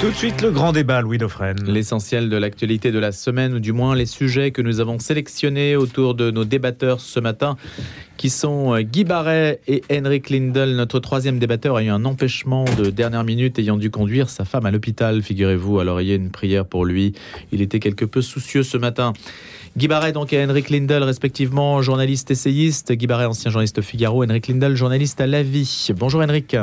Tout de suite, le grand débat, Louis Dauphren. L'essentiel de l'actualité de la semaine, ou du moins les sujets que nous avons sélectionnés autour de nos débatteurs ce matin, qui sont euh, Guy Barret et Henrik Lindel. Notre troisième débatteur a eu un empêchement de dernière minute, ayant dû conduire sa femme à l'hôpital, figurez-vous. Alors, il y a une prière pour lui. Il était quelque peu soucieux ce matin. Guy Barret donc et Henrik Lindel, respectivement journaliste essayiste. Guy Barret, ancien journaliste Figaro. Henrik Lindel, journaliste à La Vie. Bonjour Henrik.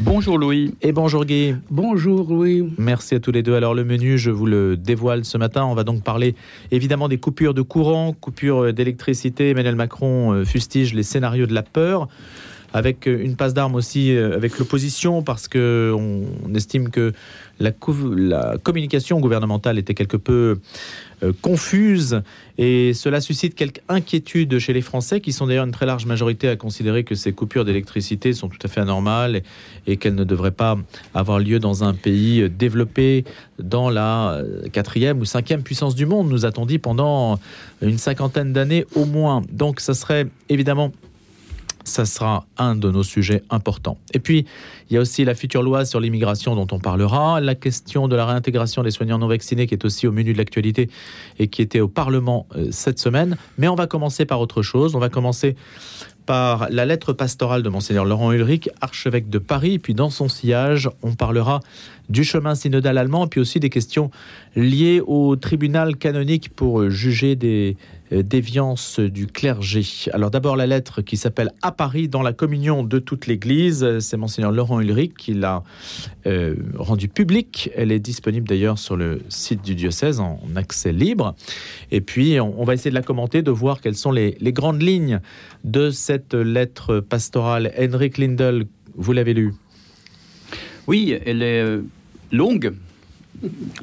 Bonjour Louis. Et bonjour Guy. Bonjour Louis. Merci à tous les deux. Alors le menu, je vous le dévoile ce matin. On va donc parler évidemment des coupures de courant, coupures d'électricité. Emmanuel Macron euh, fustige les scénarios de la peur avec une passe d'armes aussi euh, avec l'opposition parce que on estime que la, la communication gouvernementale était quelque peu euh, confuse et cela suscite quelques inquiétudes chez les Français qui sont d'ailleurs une très large majorité à considérer que ces coupures d'électricité sont tout à fait anormales et, qu'elles ne devraient pas avoir lieu dans un pays développé dans la euh, quatrième ou cinquième puissance du monde, nous a-t-on dit pendant une cinquantaine d'années au moins. Donc ça serait évidemment ça sera un de nos sujets importants. Et puis, il y a aussi la future loi sur l'immigration dont on parlera, la question de la réintégration des soignants non vaccinés qui est aussi au menu de l'actualité et qui était au Parlement euh, cette semaine. Mais on va commencer par autre chose. On va commencer par la lettre pastorale de monseigneur Laurent Ulrich, archevêque de Paris. Puis dans son sillage, on parlera du chemin synodal allemand, puis aussi des questions liées au tribunal canonique pour juger des euh, déviance du clergé. Alors d'abord la lettre qui s'appelle À Paris dans la communion de toute l'Église. C'est monseigneur Laurent Ulrich qui l'a euh, rendue publique. Elle est disponible d'ailleurs sur le site du diocèse en accès libre. Et puis on, va essayer de la commenter, de voir quelles sont les, les grandes lignes de cette lettre pastorale. Henrik Lindel, vous l'avez lu Oui, elle est euh, longue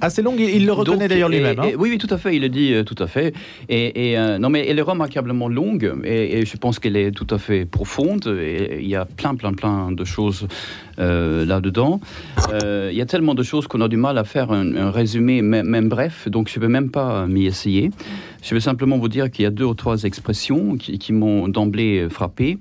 Assez longue, il le reconnaît d'ailleurs lui-même. Hein. oui, oui, tout à fait, il le dit euh, tout à fait. Et, euh, non, mais elle est remarquablement longue et, je pense qu'elle est tout à fait profonde. Et il y a plein, plein, plein de choses euh, là-dedans. il y a tellement de choses qu'on a du mal à faire un, résumé, même, bref, donc je ne vais même pas m'y essayer. Je vais simplement vous dire qu'il y a deux ou trois expressions qui m'ont d'emblée frappé.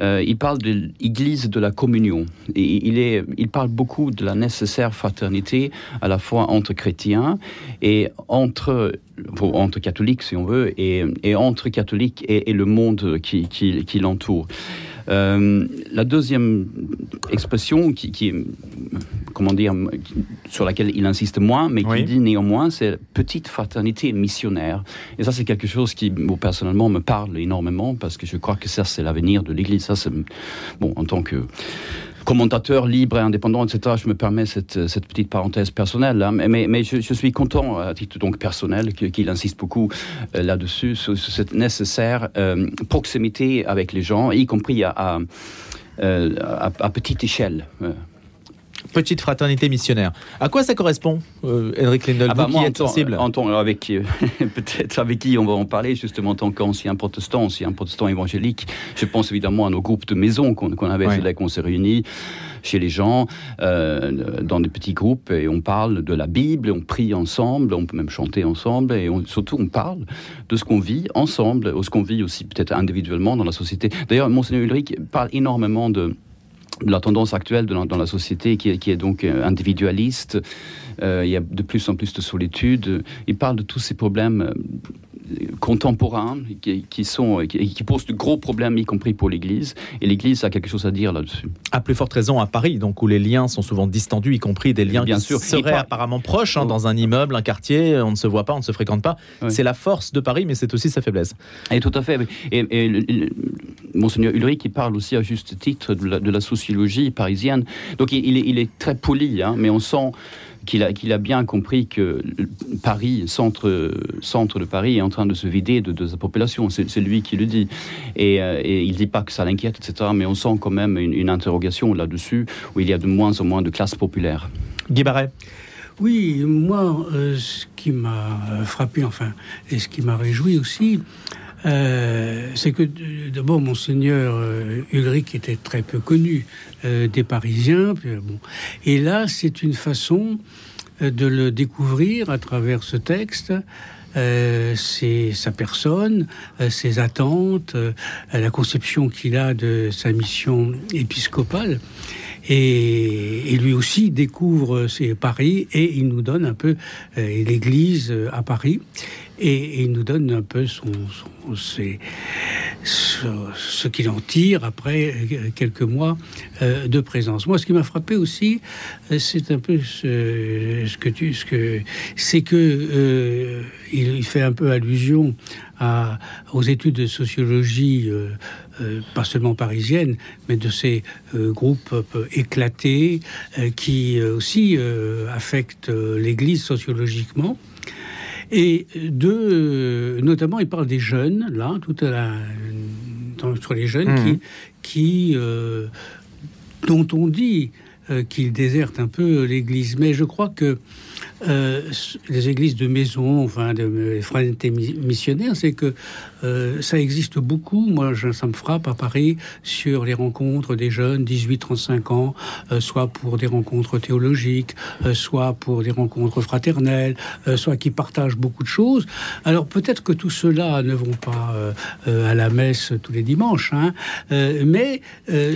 Euh, il parle de l'Église de la communion. Et il, parle beaucoup de la nécessaire fraternité à la fois entre chrétiens et entre, catholiques, si on veut, et, entre catholiques et, le monde qui l'entoure. Euh, la deuxième expression qui, qui, comment dire, sur laquelle il insiste moins, mais qui dit néanmoins, c'est petite fraternité missionnaire. Et ça, c'est quelque chose qui, personnellement, me parle énormément parce que je crois que ça, c'est l'avenir de l'Église. Ça, c'est bon en tant que commentateur libre et indépendant, etc. Je me permets cette, petite parenthèse personnelle, hein. mais, je, suis content, à titre donc personnel, qu'il insiste beaucoup euh, là-dessus, sur, cette nécessaire euh, proximité avec les gens, y compris à, euh, à petite échelle petite fraternité missionnaire. À quoi ça correspond, euh, Henrik Lindel, ah bah qui êtes sensible en, avec euh, peut-être avec qui on va en parler justement en tant qu'ancien protestant, ancien protestant évangélique. Je pense évidemment à nos groupes de maison qu'on avait, ouais. là qu'on s'est réunis chez les gens euh, dans des petits groupes et on parle de la Bible, on prie ensemble, on peut même chanter ensemble et surtout on parle de ce qu'on vit ensemble, ou ce qu'on vit aussi peut-être individuellement dans la société. D'ailleurs, Monseigneur Ulrich parle énormément de la tendance actuelle dans la société qui est, donc euh, individualiste. Euh, il y a de plus en plus de solitude. Il parle de tous ces problèmes euh, contemporains qui, sont, qui, posent de gros problèmes, y compris pour l'Église. Et l'Église a quelque chose à dire là-dessus. À plus forte raison à Paris, donc où les liens sont souvent distendus, y compris des liens Bien qui sûr. seraient apparemment proches hein, dans un immeuble, un quartier, on ne se voit pas, on ne se fréquente pas. C'est la force de Paris, mais c'est aussi sa faiblesse. Et tout à fait. Et, et Monseigneur Ulrich, qui parle aussi à juste titre de la, sociologie parisienne. Donc il, il, est, très poli, hein, mais on sent qu'il a, qu'il a, bien compris que Paris, centre, centre de Paris, est en train de se vider de, sa population. C'est, lui qui le dit. Euh, et, il ne dit pas que ça l'inquiète, etc. Mais on sent quand même une, interrogation là-dessus, où il y a de moins en moins de classes populaires. Guy Barret. Oui, moi, euh, ce qui m'a frappé, enfin, et ce qui m'a réjoui aussi, euh, c'est que d'abord monseigneur euh, Ulrich était très peu connu euh, des Parisiens. bon. Et là, c'est une façon de le découvrir à travers ce texte. c'est sa personne, ses attentes, la conception qu'il a de sa mission épiscopale. et, lui aussi découvre Paris et il nous donne un peu l'Église à Paris et, il nous donne un peu son, ce, qu'il en tire après quelques mois de présence. Moi, ce qui m'a frappé aussi, c'est un peu ce, que tu, ce que c'est que il fait un peu allusion à, aux études de sociologie euh, pas seulement parisienne, mais de ces euh, groupes éclatés euh, qui aussi affectent l'Église sociologiquement. Et de, notamment, il parle des jeunes, là, tout à la, sur les jeunes qui, mmh. qui dont on dit qu'ils désertent un peu l'Église. Mais je crois que les églises de maison, enfin, de fraternités missionnaires, c'est que euh, ça existe beaucoup. Moi, ça me frappe à Paris sur les rencontres des jeunes 18-35 ans, euh, soit pour des rencontres théologiques, euh, soit pour des rencontres fraternelles, soit qui partagent beaucoup de choses. Alors peut-être que tout cela ne vont pas à la messe tous les dimanches, hein, mais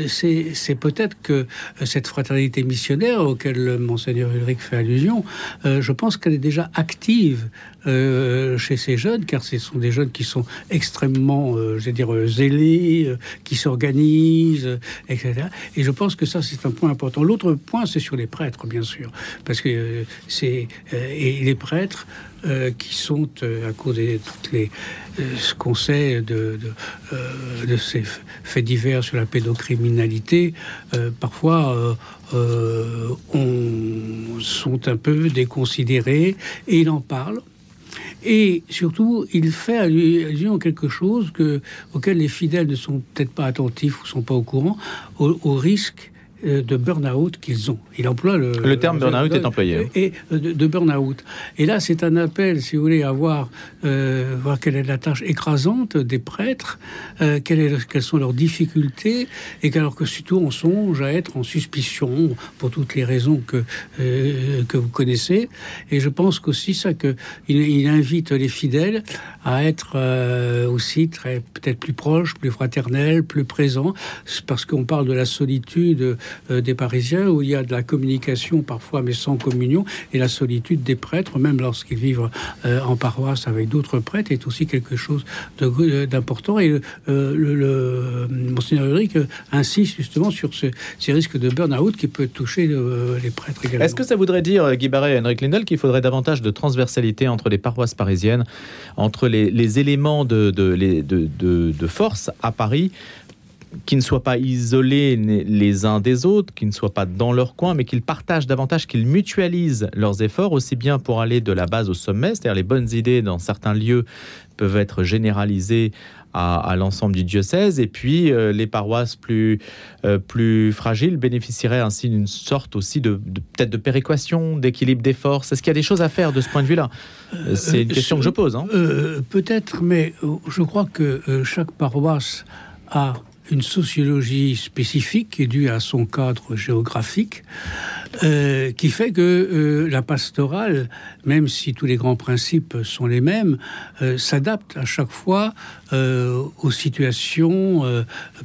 c'est peut-être que cette fraternité missionnaire auquel monseigneur Ulrich fait allusion, je pense qu'elle est déjà active euh, chez ces jeunes, car ce sont des jeunes qui sont extrêmement, euh, je vais dire, euh, zélés, qui s'organisent, etc. Et je pense que ça, c'est un point important. L'autre point, c'est sur les prêtres, bien sûr, parce que c'est et les prêtres qui sont à cause de toutes les ce qu'on sait de, ces faits divers sur la pédocriminalité, parfois on, sont un peu déconsidérés et il en parle. Et surtout, il fait allusion à quelque chose que, auquel les fidèles ne sont peut-être pas attentifs ou sont pas au courant, au, risque euh, de burn-out qu'ils ont. Il emploie le, le terme burn-out est employé. Hein. Et euh, de, burn-out. Et là, c'est un appel, si vous voulez, à voir, euh, voir quelle est la tâche écrasante des prêtres, quelle est, quelles sont leurs difficultés, et qu'alors que surtout on songe à être en suspicion pour toutes les raisons que que vous connaissez. Et je pense qu'aussi ça que il, invite les fidèles à être aussi très peut-être plus proches, plus fraternels, plus présents, parce qu'on parle de la solitude euh, des Parisiens, où il y a de la communication parfois, mais sans communion, et la solitude des prêtres, même lorsqu'ils vivent euh, en paroisse avec d'autres prêtres, est aussi quelque chose euh, d'important. Et le, Monseigneur Ulrich insiste justement sur ces risques de burn-out qui peuvent toucher les prêtres également. Est-ce que ça voudrait dire, Guy Barret et Henrik Lindel, qu'il faudrait davantage de transversalité entre les paroisses parisiennes, entre les, éléments de, de, de, de force à Paris qui ne soient pas isolés les uns des autres, qui ne soient pas dans leur coin, mais qu'ils partagent davantage, qu'ils mutualisent leurs efforts, aussi bien pour aller de la base au sommet, c'est-à-dire les bonnes idées dans certains lieux peuvent être généralisées à, l'ensemble du diocèse, et puis euh, les paroisses plus, euh, plus fragiles bénéficieraient ainsi d'une sorte aussi de, peut-être de péréquation, d'équilibre des forces. Est-ce qu'il y a des choses à faire de ce point de vue-là? Euh, C'est une question que je pose. Hein. peut-être, mais je crois que chaque paroisse a une sociologie spécifique qui est due à son cadre géographique, euh, qui fait que euh, la pastorale, même si tous les grands principes sont les mêmes, euh, s'adapte à chaque fois aux situations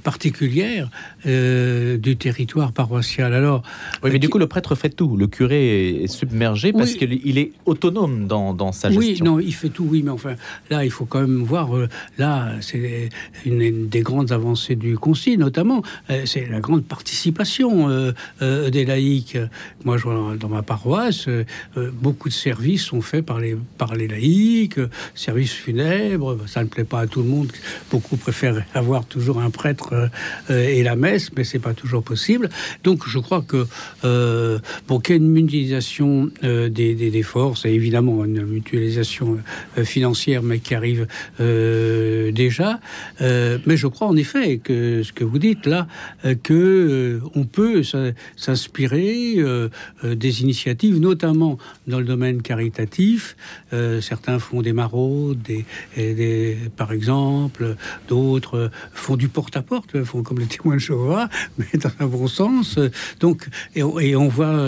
particulières du territoire paroissial. Alors, oui, mais du coup, le prêtre fait tout. Le curé est submergé parce qu'il est autonome dans, dans, sa gestion. Oui, non, il fait tout, oui, mais enfin, là, il faut quand même voir. là, c'est une, des grandes avancées du Concile, notamment, c'est la grande participation des laïcs. Moi, je vois dans ma paroisse, euh, euh, beaucoup de services sont faits par les, par les laïcs, euh, services funèbres, ça ne plaît pas à tout le monde. Beaucoup préfèrent avoir toujours un prêtre et la messe, mais c'est pas toujours possible. Donc, je crois que pour qu'il y ait une mutualisation des, des, forces, et évidemment une mutualisation financière, mais qui arrive déjà, mais je crois en effet que ce que vous dites là, que on peut s'inspirer euh, euh, des initiatives, notamment dans le domaine caritatif. Euh, certains font des maraudes, des, par exemple, d'autres font du porte-à-porte, font comme les témoins de Jéhovah, mais dans un bon sens. Donc, et, on voit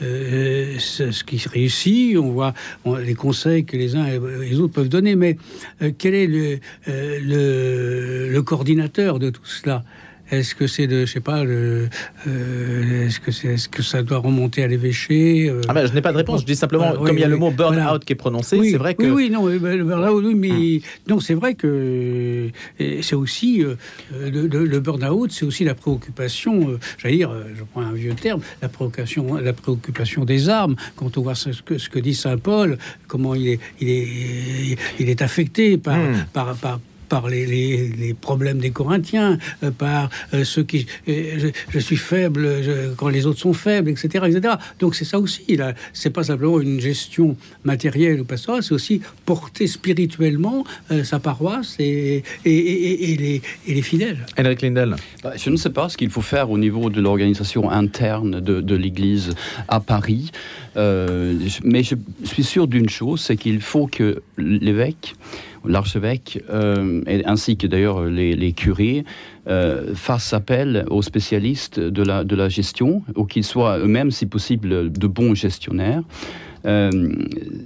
ce, qui réussit, on voit les conseils que les uns et les autres peuvent donner, mais quel est le, le, le coordinateur de tout cela? Est-ce que c'est de, je sais pas, euh, est-ce que c'est, est-ce que ça doit remonter à l'évêché euh, ah ben, Je n'ai pas de réponse. Je dis simplement, Voilà, oui, comme il y a le mot burn-out voilà. qui est prononcé, Oui, c'est vrai que. Oui, oui, non, ben, le burn-out, oui, mais non, c'est vrai que euh, c'est aussi euh, le, le- le burn-out, c'est aussi la préoccupation. J'allais dire, je prends un vieux terme, la préoccupation, la préoccupation des armes. Quand on voit ce que, ce que dit saint Paul, comment il est, il est, il est affecté par, Hmm. par, par par les, les- les problèmes des Corinthiens, euh, par euh, ceux qui... euh, je, je suis faible je- quand les autres sont faibles, etc. etc. Donc c'est ça aussi. là. C'est pas simplement une gestion matérielle ou pastorale, c'est aussi porter spirituellement euh, sa paroisse et, et, et- et les, et les fidèles. Henrik Lindell. Bah, je ne sais pas ce qu'il faut faire au niveau de l'organisation interne de, de l'Église à Paris, Euh, mais je suis sûr d'une chose, c'est qu'il faut que l'évêque, l'archevêque, euh, ainsi que d'ailleurs les, curés, euh, fassent appel aux spécialistes de la, de la gestion, ou qu'ils soient eux-mêmes, si possible, de bons gestionnaires. Euh,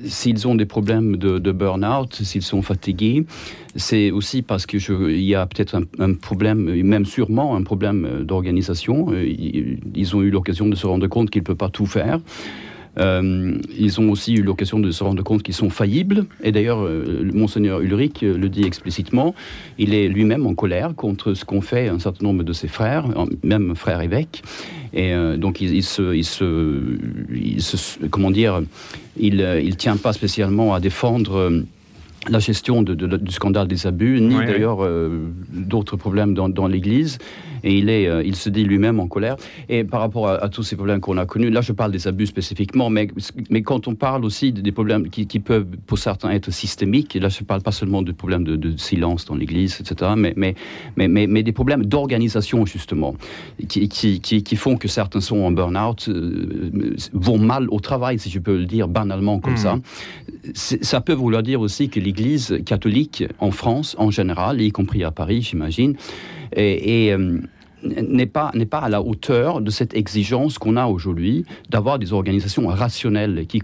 s'ils ont des problèmes de, burn-out, s'ils sont fatigués, c'est aussi parce que je- il y a peut-être un, problème, même sûrement un problème d'organisation. Ils ont eu l'occasion de se rendre compte qu'ils ne peuvent pas tout faire. Euh, ils ont aussi eu l'occasion de se rendre compte qu'ils sont faillibles. Et d'ailleurs, euh, Monseigneur Ulrich euh, le dit explicitement. Il est lui-même en colère contre ce qu'ont fait un certain nombre de ses frères, même frères évêques. Et donc, il, il il se, comment dire, il, il tient pas spécialement à défendre. La gestion de- de- du scandale des abus, ni d'ailleurs euh, d'autres problèmes dans, dans l'Église. Et il, est, euh, il se dit lui-même en colère. Et par rapport à, à tous ces problèmes qu'on a connus, là je parle des abus spécifiquement, mais, mais quand on parle aussi des problèmes qui, qui peuvent pour certains être systémiques, et là je ne parle pas seulement de problèmes de, de silence dans l'Église, etc., mais, mais, mais, mais, mais des problèmes d'organisation justement, qui, qui, qui, qui font que certains sont en burn-out, euh, vont mal au travail, si je peux le dire banalement comme Mhm. ça. Ça peut vouloir dire aussi que l'Église catholique en France, en général, y compris à Paris, j'imagine, euh, n'est pas, n'est pas à la hauteur de cette exigence qu'on a aujourd'hui d'avoir des organisations rationnelles qui,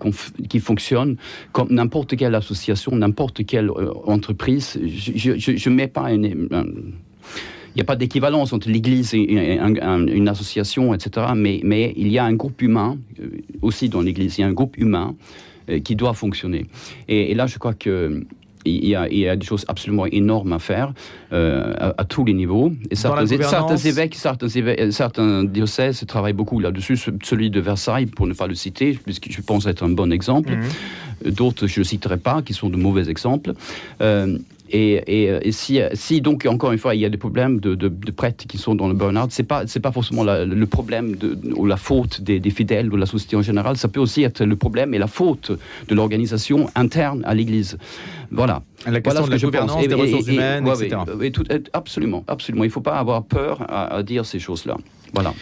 qui fonctionnent comme n'importe quelle association, n'importe quelle euh, entreprise. Je ne mets pas il n'y a pas d'équivalence entre l'Église et, et un- un- une association, etc. Mais, mais il y a un groupe humain euh, aussi dans l'Église. Il y a un groupe humain qui doit fonctionner. Et, et là, je crois que il y, a, il y a des choses absolument énormes à faire euh, à, à tous les niveaux. Et certains, évêques, certains, évêques- euh, certains diocèses travaillent beaucoup là-dessus. Ce- Celui de Versailles, pour ne pas le citer, puisque je pense être un bon exemple. Mhm. D'autres, je ne citerai pas, qui sont de mauvais exemples. Euh, et, et- et si, si, donc, encore une fois, il y a des problèmes de, de- de prêtres qui sont dans le burn-out, ce n'est pas, c'est pas forcément la- le problème de, ou la faute des, des fidèles ou de la société en général, ça peut aussi être le problème et la faute de l'organisation interne à l'Église. Voilà. La question Voilà de la gouvernance, Et- des ressources humaines, ouais, etc. tout- absolument, absolument. Il ne faut pas avoir peur à, à dire ces choses-là. Voilà.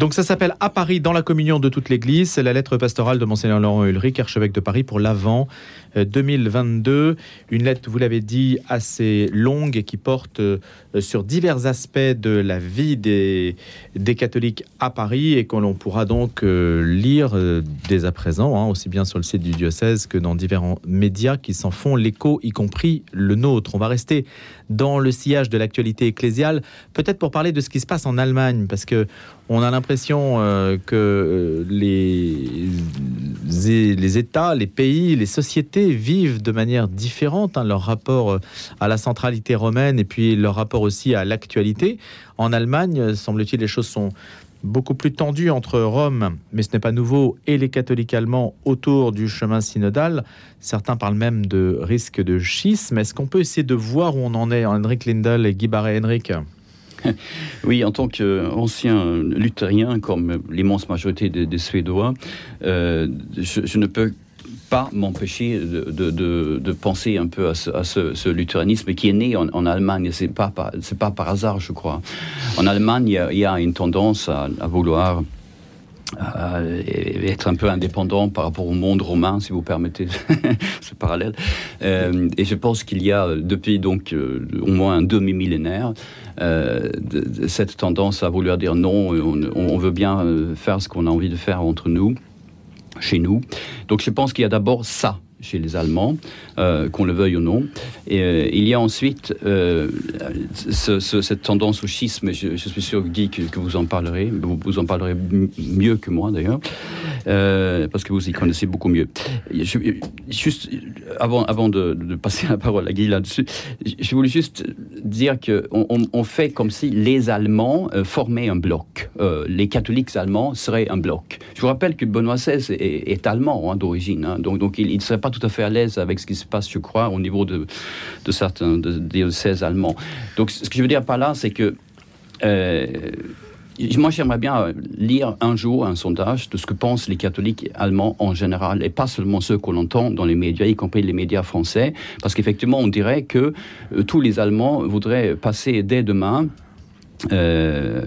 Donc ça s'appelle À Paris dans la communion de toute l'Église. C'est la lettre pastorale de Monseigneur Laurent Ulrich, archevêque de Paris pour l'Avent euh, 2022. Une lettre, vous l'avez dit, assez longue et qui porte euh, sur divers aspects de la vie des, des catholiques à Paris et que l'on pourra donc euh, lire euh, dès à présent, hein, aussi bien sur le site du diocèse que dans différents médias qui s'en font l'écho, y compris le nôtre. On va rester dans le sillage de l'actualité ecclésiale, peut-être pour parler de ce qui se passe en Allemagne, parce que on a l'impression euh, que euh, les, les États, les pays, les sociétés vivent de manière différente hein, leur rapport euh, à la centralité romaine et puis leur rapport aussi à l'actualité. En Allemagne, semble-t-il, les choses sont beaucoup plus tendues entre Rome, mais ce n'est pas nouveau, et les catholiques allemands autour du chemin synodal. Certains parlent même de risque de schisme. Est-ce qu'on peut essayer de voir où on en est, Henrik Lindel et Guy Barré-Henrik Oui, en tant qu'ancien luthérien, comme l'immense majorité des, Suédois, euh, je, ne peux pas m'empêcher de, penser un peu à ce, à luthéranisme qui est né en, Allemagne. C'est pas pas par hasard, je crois. En Allemagne, il y a, une tendance à, vouloir être un peu indépendant par rapport au monde romain, si vous permettez ce parallèle. Euh, et je pense qu'il y a depuis donc euh, au moins un demi-millénaire euh, de- cette tendance à vouloir dire non, on, on veut bien euh, faire ce qu'on a envie de faire entre nous, chez nous. Donc je pense qu'il y a d'abord ça chez les Allemands, qu'on le veuille ou non. Et il y a ensuite cette tendance au schisme, je, suis sûr, Guy, que, vous en parlerez, vous en parlerez mieux que moi d'ailleurs, parce que vous y connaissez beaucoup mieux. juste avant, avant de, passer la parole à Guy là-dessus, je voulais juste dire qu'on on, fait comme si les Allemands formaient un bloc. les catholiques allemands seraient un bloc. Je vous rappelle que Benoît XVI est, allemand hein, d'origine, hein. donc, donc il ne serait pas tout à fait à l'aise avec ce qui se passe, je crois, au niveau de, de certains diocèses allemands. Donc ce que je veux dire par là, c'est que euh, moi, j'aimerais bien lire un jour un sondage de ce que pensent les catholiques allemands en général, et pas seulement ceux qu'on entend dans les médias, y compris les médias français, parce qu'effectivement, on dirait que euh, tous les Allemands voudraient passer dès demain. Euh,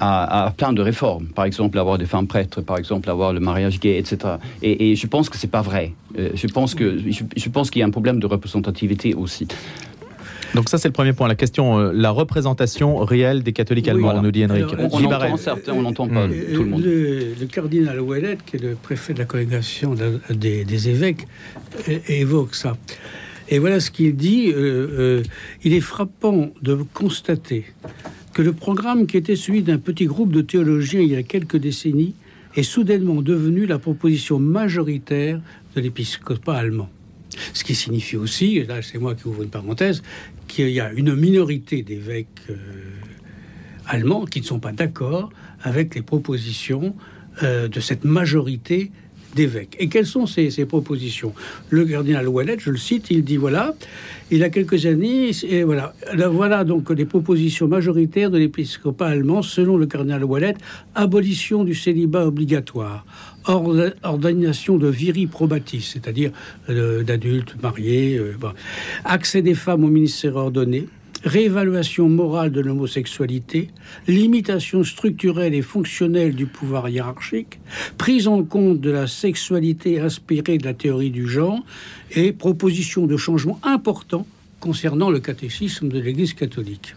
à, plein de réformes. Par exemple, avoir des femmes prêtres, par exemple, avoir le mariage gay, etc. Et, je pense que c'est pas vrai. Euh, je pense que je, pense qu'il y a un problème de représentativité aussi. Donc ça, c'est le premier point. La question, euh, la représentation réelle des catholiques allemands, nous dit Henrik. on, on entend certains, on n'entend pas tout le monde. Le, cardinal Ouellet, qui est le préfet de la congrégation des, évêques, évoque ça. Et voilà ce qu'il dit. Euh, il est frappant de constater que le programme qui était celui d'un petit groupe de théologiens il y a quelques décennies est soudainement devenu la proposition majoritaire de l'épiscopat allemand. Ce qui signifie aussi, et là c'est moi qui ouvre une parenthèse, qu'il y a une minorité d'évêques euh, allemands qui ne sont pas d'accord avec les propositions euh, de cette majorité d'évêques. Et quelles sont ces, propositions? Le cardinal Ouellet, je le cite, il dit voilà, il a quelques années, et voilà, voilà donc les propositions majoritaires de l'épiscopat allemand, selon le cardinal Ouellet, abolition du célibat obligatoire, ordination de viri probatis, c'est-à-dire euh, d'adultes mariés, euh, accès des femmes au ministère ordonné, réévaluation morale de l'homosexualité, limitation structurelle et fonctionnelle du pouvoir hiérarchique, prise en compte de la sexualité inspirée de la théorie du genre et proposition de changements importants concernant le catéchisme de l'Église catholique.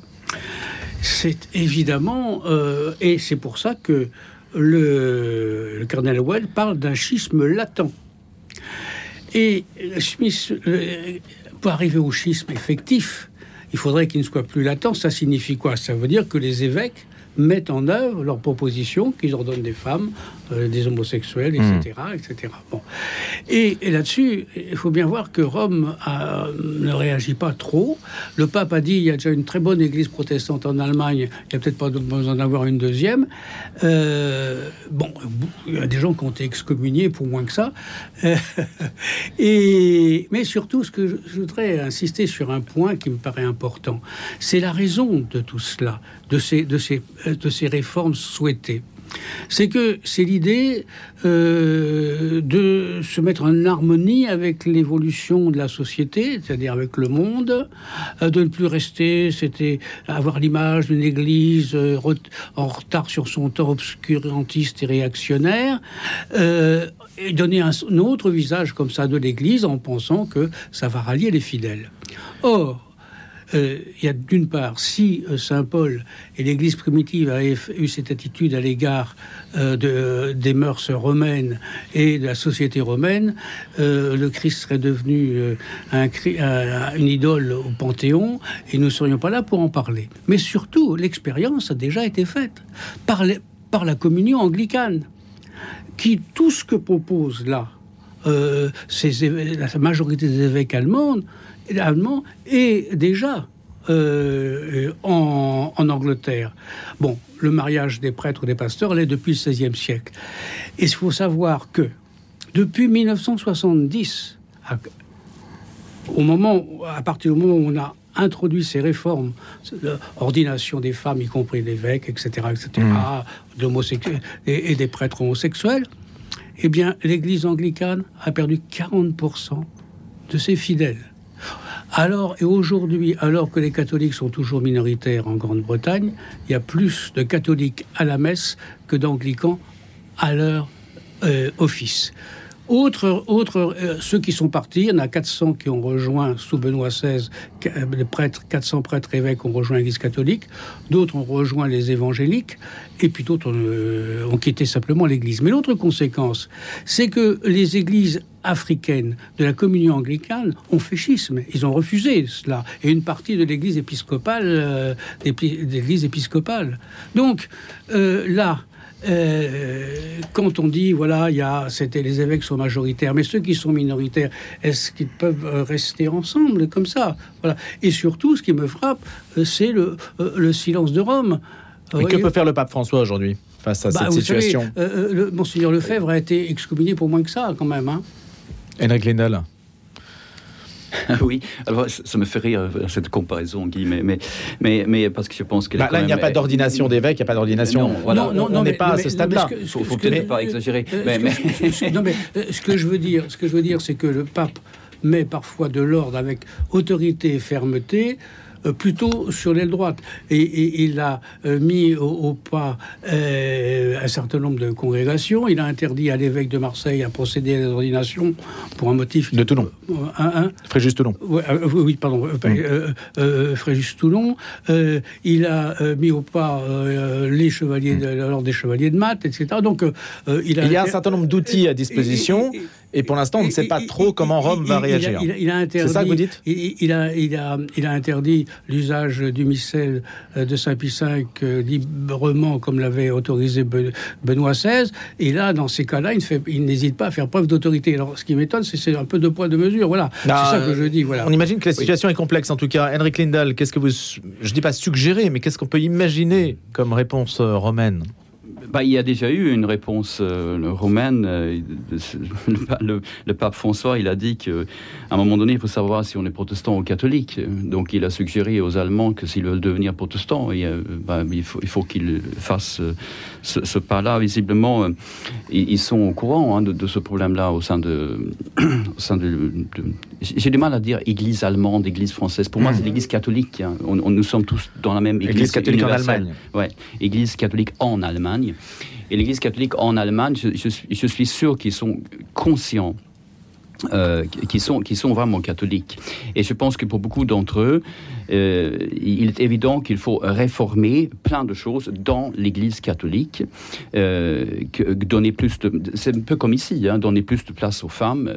C'est évidemment, euh, et c'est pour ça que le, le cardinal Well parle d'un schisme latent. Et Smith, pour arriver au schisme effectif, il faudrait qu'il ne soit plus latent. Ça signifie quoi? Ça veut dire que les évêques mettent en œuvre leurs propositions, qu'ils ordonnent des femmes, euh, des homosexuels, etc. Hmm. etc. Bon. Et, là-dessus, il faut bien voir que Rome ne réagit pas trop. Le pape a dit il y a déjà une très bonne église protestante en Allemagne, il n'y a peut-être pas besoin d'en avoir une deuxième. Euh, bon, il y a des gens qui ont été excommuniés pour moins que ça. et, mais surtout, ce que je voudrais insister sur un point qui me paraît important, c'est la raison de tout cela, de ces, de ces de ces réformes souhaitées c'est que c'est l'idée euh, de se mettre en harmonie avec l'évolution de la société, c'est-à-dire avec le monde, euh, de ne plus rester, c'était avoir l'image d'une Église euh, en retard sur son temps obscurantiste et réactionnaire, et donner un, un, autre visage comme ça de l'Église en pensant que ça va rallier les fidèles. Or, euh, il y a d'une part, si euh, Saint Paul et l'Église primitive avaient eu cette attitude à l'égard euh, de, des mœurs romaines et de la société romaine, le Christ serait devenu un, une idole au Panthéon et nous ne serions pas là pour en parler. Mais surtout, l'expérience a déjà été faite par la communion anglicane, qui tout ce que propose là, c'est la majorité des évêques allemands allemand est déjà euh, en, Angleterre. Bon, le mariage des prêtres ou des pasteurs l'est depuis le XVIe siècle. Et il faut savoir que depuis 1970, à, au moment, à partir du moment où on a introduit ces réformes, l'ordination des femmes, y compris l'évêque, etc., etc., mmh. et, et, des prêtres homosexuels, eh bien, l'Église anglicane a perdu 40% de ses fidèles. Alors, et aujourd'hui, alors que les catholiques sont toujours minoritaires en Grande-Bretagne, il y a plus de catholiques à la messe que d'anglicans à leur euh, office. Autre, autre, euh, ceux qui sont partis, il y en a 400 qui ont rejoint sous Benoît XVI, euh, les prêtres, 400 prêtres évêques ont rejoint l'Église catholique, d'autres ont rejoint les évangéliques, et puis d'autres ont, ont quitté simplement l'Église. Mais l'autre conséquence, c'est que les églises africaines de la communion anglicane ont fait schisme. Ils ont refusé cela. Et une partie de l'église épiscopale, euh, d'église épiscopale. Donc, euh, là, euh, quand on dit voilà, il y a, c'était les évêques sont majoritaires, mais ceux qui sont minoritaires, est-ce qu'ils peuvent rester ensemble comme ça? Voilà. Et surtout, ce qui me frappe, c'est le, le silence de Rome. Mais que peut faire le pape François aujourd'hui face à bah, cette situation? savez, le, Monseigneur Lefebvre a été excommunié pour moins que ça, quand même. Hein. Henrik oui, alors ça me fait rire cette comparaison, Guy, mais, mais, mais, mais parce que je pense que. Bah, là, il n'y a pas d'ordination d'évêque, il n'y a pas d'ordination. Non, voilà, non, on n'est pas à ce stade-là. Il faut, faut peut-être pas exagérer. mais, mais... non, mais ce que je veux dire, ce que je veux dire, c'est que le pape met parfois de l'ordre avec autorité et fermeté euh, plutôt sur l'aile droite. Et, il a euh, mis au, pas euh, un certain nombre de congrégations. Il a interdit à l'évêque de Marseille à procéder à des ordinations pour un motif... De Toulon. Un, Fréjus Toulon. oui, pardon. Mmh. Fréjus Toulon. il a mis au pas les chevaliers de l'ordre des chevaliers de maths, etc. Donc, il, a il y a un certain nombre d'outils à disposition. Et pour l'instant, on ne sait pas trop comment Rome va réagir. Il a, interdit. C'est ça que vous dites il, a, il, a, il a interdit l'usage du missel euh, de Saint Pie V euh, librement, comme l'avait autorisé Benoît XVI. Et là, dans ces cas-là, il n'hésite pas à faire preuve d'autorité. Alors, ce qui m'étonne, c'est un peu de poids de mesure. Voilà. c'est ça que je dis. Voilà. On imagine que la situation est complexe. En tout cas, Henrik Lindahl, qu'est-ce que vous, je dis pas suggérer, mais qu'est-ce qu'on peut imaginer comme réponse euh, romaine? Bah, il y a déjà eu une réponse euh, romaine. Euh, le, le, pape François, il a dit qu'à un moment donné, il faut savoir si on est protestant ou catholique. Donc, il a suggéré aux Allemands que s'ils veulent devenir protestants, il, bah, il faut, il faut qu'ils fassent ce, pas-là. Visiblement, ils, sont au courant hein, de, ce problème-là au sein de. au sein de, J'ai du mal à dire Église allemande, Église française. Pour moi, c'est mmh. l'Église catholique. Hein. On, nous sommes tous dans la même Église, église catholique en Allemagne. Ouais, Église catholique en Allemagne. Et l'Église catholique en Allemagne, je, suis sûr qu'ils sont conscients euh, qui, sont, qui sont vraiment catholiques. Et je pense que pour beaucoup d'entre eux, euh, il est évident qu'il faut réformer plein de choses dans l'Église catholique, euh, donner plus de, c'est un peu comme ici, hein, donner plus de place aux femmes,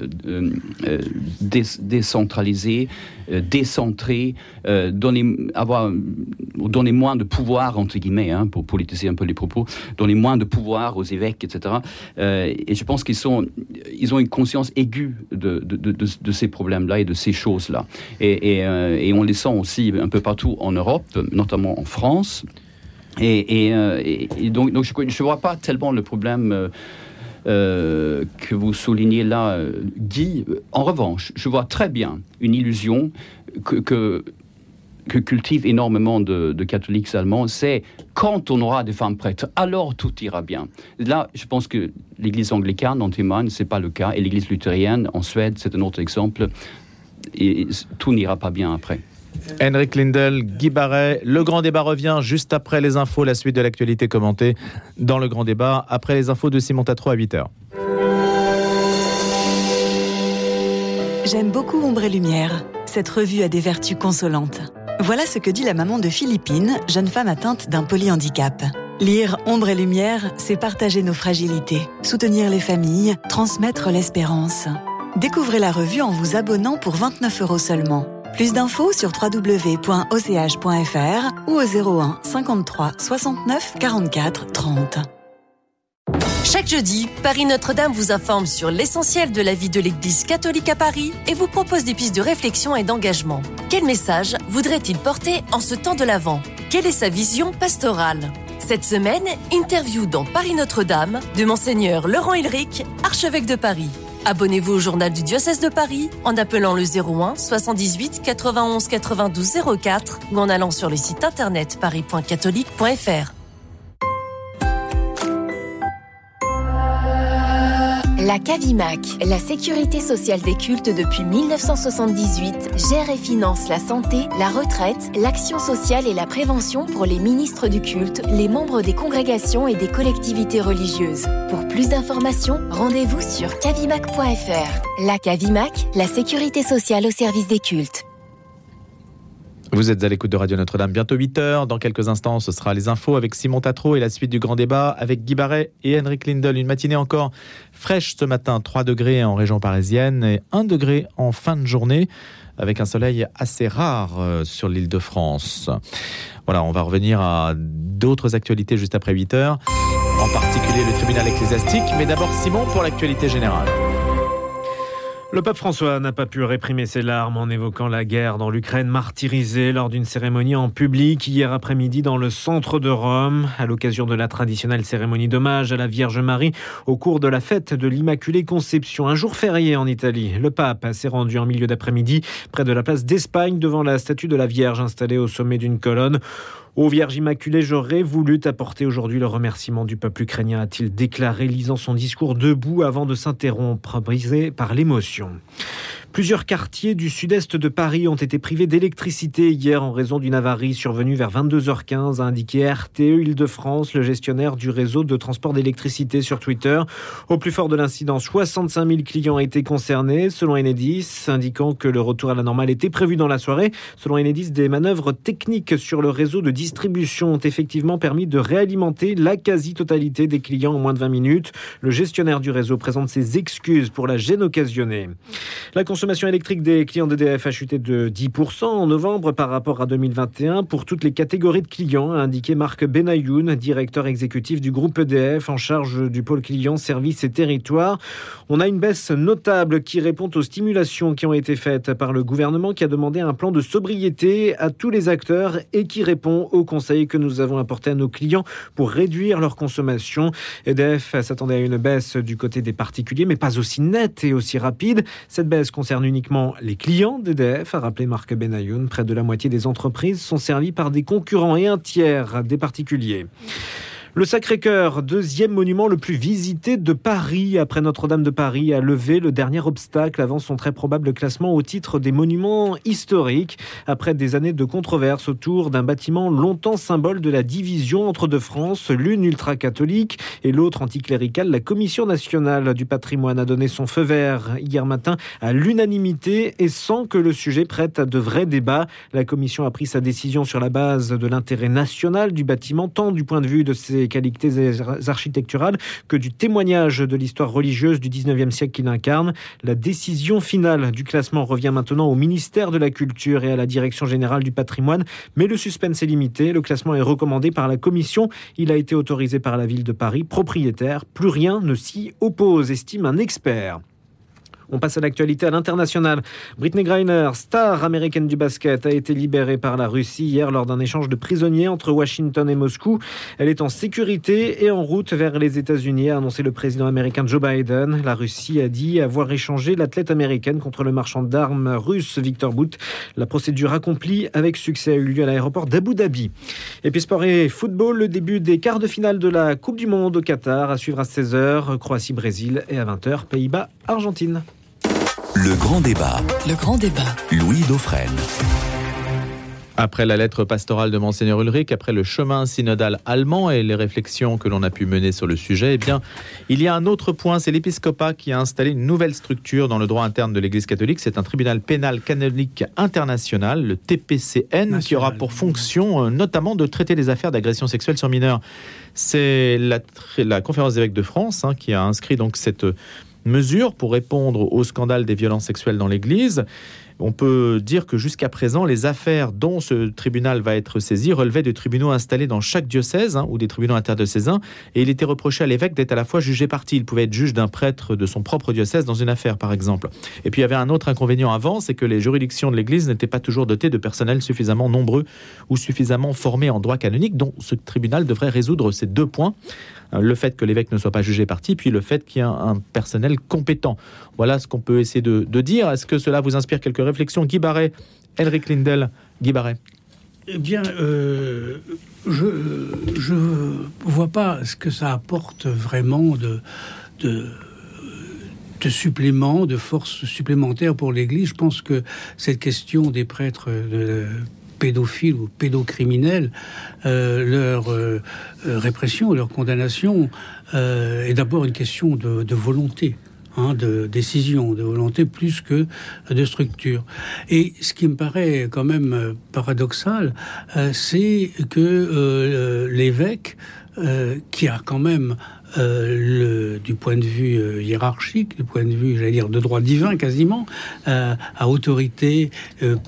décentraliser, décentrer, donner, avoir, donner moins de pouvoir entre guillemets, hein, pour politiser un peu les propos, donner moins de pouvoir aux évêques, etc. et je pense qu'ils sont, ils ont une conscience aiguë de, de, de, ces problèmes-là et de ces choses-là, et, et, et on les sent aussi un peu partout en Europe, notamment en France. Et, euh, donc, donc, je ne vois pas tellement le problème euh, euh, que vous soulignez là, Guy. En revanche, je vois très bien une illusion que, cultivent énormément de, catholiques allemands, c'est quand on aura des femmes prêtres, alors tout ira bien. Là, je pense que l'Église anglicane en témoigne, c'est pas le cas, et l'Église luthérienne en Suède, c'est un autre exemple. Et tout n'ira pas bien après. Henrik Lindel, Guy Barret. Le grand débat revient juste après les infos, la suite de l'actualité commentée dans le grand débat, après les infos de Simon Tatro à 8h. J'aime beaucoup Ombre et Lumière. Cette revue a des vertus consolantes. Voilà ce que dit la maman de Philippine, jeune femme atteinte d'un polyhandicap. Lire Ombre et Lumière, c'est partager nos fragilités, soutenir les familles, transmettre l'espérance. Découvrez la revue en vous abonnant pour 29 euros seulement. Plus d'infos sur www.och.fr ou au 01 53 69 44 30. Chaque jeudi, Paris Notre-Dame vous informe sur l'essentiel de la vie de l'Église catholique à Paris et vous propose des pistes de réflexion et d'engagement. Quel message voudrait-il porter en ce temps de l'Avent? Quelle est sa vision pastorale? Cette semaine, interview dans Paris Notre-Dame de Monseigneur Laurent Hilric, archevêque de Paris. Abonnez-vous au journal du diocèse de Paris en appelant le 01 78 91 92 04 ou en allant sur le site internet paris.catholique.fr. La CAVIMAC, la sécurité sociale des cultes depuis 1978, gère et finance la santé, la retraite, l'action sociale et la prévention pour les ministres du culte, les membres des congrégations et des collectivités religieuses. Pour plus d'informations, rendez-vous sur cavimac.fr. La CAVIMAC, la sécurité sociale au service des cultes. Vous êtes à l'écoute de Radio Notre-Dame, bientôt 8 heures. Dans quelques instants, ce sera les infos avec Simon Tatro et la suite du grand débat avec Guy Barret et Henrik Lindel. Une matinée encore fraîche ce matin, 3 degrés en région parisienne et 1 degré en fin de journée avec un soleil assez rare euh, sur l'île de France. Voilà, on va revenir à d'autres actualités juste après 8 heures, en particulier le tribunal ecclésiastique, mais d'abord Simon pour l'actualité générale. Le pape François n'a pas pu réprimer ses larmes en évoquant la guerre dans l'Ukraine martyrisée lors d'une cérémonie en public hier après-midi dans le centre de Rome, à l'occasion de la traditionnelle cérémonie d'hommage à la Vierge Marie au cours de la fête de l'Immaculée Conception, un jour férié en Italie. Le pape s'est rendu en milieu d'après-midi près de la place d'Espagne devant la statue de la Vierge installée au sommet d'une colonne. Ô Vierge Immaculée, j'aurais voulu t'apporter aujourd'hui le remerciement du peuple ukrainien, a-t-il déclaré, lisant son discours debout avant de s'interrompre, brisé par l'émotion. Plusieurs quartiers du sud-est de Paris ont été privés d'électricité hier en raison d'une avarie survenue vers 22h15, a indiqué RTE Île-de-France, le gestionnaire du réseau de transport d'électricité sur Twitter. Au plus fort de l'incident, 65 000 clients ont été concernés, selon Enedis, indiquant que le retour à la normale était prévu dans la soirée. Selon Enedis, des manœuvres techniques sur le réseau de distribution ont effectivement permis de réalimenter la quasi-totalité des clients en moins de 20 minutes. Le gestionnaire du réseau présente ses excuses pour la gêne occasionnée. Consommation électrique des clients d'EDF a chuté de 10% en novembre par rapport à 2021 pour toutes les catégories de clients, a indiqué Marc Benayoun, directeur exécutif du groupe EDF en charge du pôle client, services et territoires. On a une baisse notable qui répond aux stimulations qui ont été faites par le gouvernement qui a demandé un plan de sobriété à tous les acteurs et qui répond aux conseils que nous avons apportés à nos clients pour réduire leur consommation. EDF s'attendait à une baisse du côté des particuliers, mais pas aussi nette et aussi rapide. Cette baisse concerne concerne uniquement les clients d'EDF, a rappelé Marc Benayoun. Près de la moitié des entreprises sont servies par des concurrents et un tiers des particuliers. Le Sacré-Cœur, deuxième monument le plus visité de Paris après Notre-Dame de Paris, a levé le dernier obstacle avant son très probable classement au titre des monuments historiques. Après des années de controverses autour d'un bâtiment longtemps symbole de la division entre deux France, l'une ultra-catholique et l'autre anticléricale, la Commission nationale du patrimoine a donné son feu vert hier matin à l'unanimité et sans que le sujet prête à de vrais débats. La Commission a pris sa décision sur la base de l'intérêt national du bâtiment, tant du point de vue de ses qualités architecturales que du témoignage de l'histoire religieuse du 19e siècle qu'il incarne. La décision finale du classement revient maintenant au ministère de la Culture et à la Direction générale du patrimoine, mais le suspense est limité. Le classement est recommandé par la Commission. Il a été autorisé par la ville de Paris, propriétaire. Plus rien ne s'y oppose, estime un expert. On passe à l'actualité à l'international. Britney Griner, star américaine du basket, a été libérée par la Russie hier lors d'un échange de prisonniers entre Washington et Moscou. Elle est en sécurité et en route vers les États-Unis, a annoncé le président américain Joe Biden. La Russie a dit avoir échangé l'athlète américaine contre le marchand d'armes russe Victor Bout. La procédure accomplie avec succès a eu lieu à l'aéroport d'Abu Dhabi. Et puis sport et football, le début des quarts de finale de la Coupe du Monde au Qatar à suivre à 16h, Croatie-Brésil et à 20h, Pays-Bas-Argentine. Le grand débat. Le grand débat. Louis Dauphren. Après la lettre pastorale de Monseigneur Ulrich, après le chemin synodal allemand et les réflexions que l'on a pu mener sur le sujet, eh bien, il y a un autre point, c'est l'épiscopat qui a installé une nouvelle structure dans le droit interne de l'Église catholique. C'est un tribunal pénal canonique international, le TPCN, qui aura pour fonction euh, notamment de traiter les affaires d'agression sexuelle sur mineurs. C'est la, la conférence des évêques de France hein, qui a inscrit donc cette mesures pour répondre au scandale des violences sexuelles dans l'Église. On peut dire que jusqu'à présent, les affaires dont ce tribunal va être saisi relevaient de tribunaux installés dans chaque diocèse hein, ou des tribunaux interdiocésains. Et il était reproché à l'évêque d'être à la fois jugé parti. Il pouvait être juge d'un prêtre de son propre diocèse dans une affaire, par exemple. Et puis il y avait un autre inconvénient avant, c'est que les juridictions de l'Église n'étaient pas toujours dotées de personnel suffisamment nombreux ou suffisamment formés en droit canonique, dont ce tribunal devrait résoudre ces deux points le fait que l'évêque ne soit pas jugé parti, puis le fait qu'il y ait un, personnel compétent. Voilà ce qu'on peut essayer de, dire. Est-ce que cela vous inspire quelques réflexions Guy Barret, Elric Lindel, Guy Barret? Eh bien, euh, je ne vois pas ce que ça apporte vraiment de, de supplément, de force supplémentaire pour l'Église. Je pense que cette question des prêtres pédophiles ou pédocriminels, euh, leur euh, euh, répression, leur condamnation est d'abord une question de, volonté. Hein, de décision, de volonté plus que de structure. Et ce qui me paraît quand même paradoxal, c'est que l'évêque, qui a quand même euh, le, du point de vue euh, hiérarchique, du point de vue, j'allais dire, de droit divin quasiment, euh, à autorité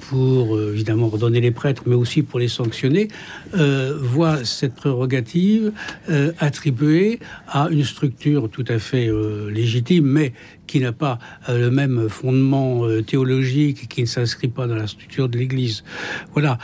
pour évidemment redonner les prêtres, mais aussi pour les sanctionner, voit cette prérogative attribuée à une structure tout à fait légitime, mais qui n'a pas le même fondement théologique, qui ne s'inscrit pas dans la structure de l'Église. Voilà.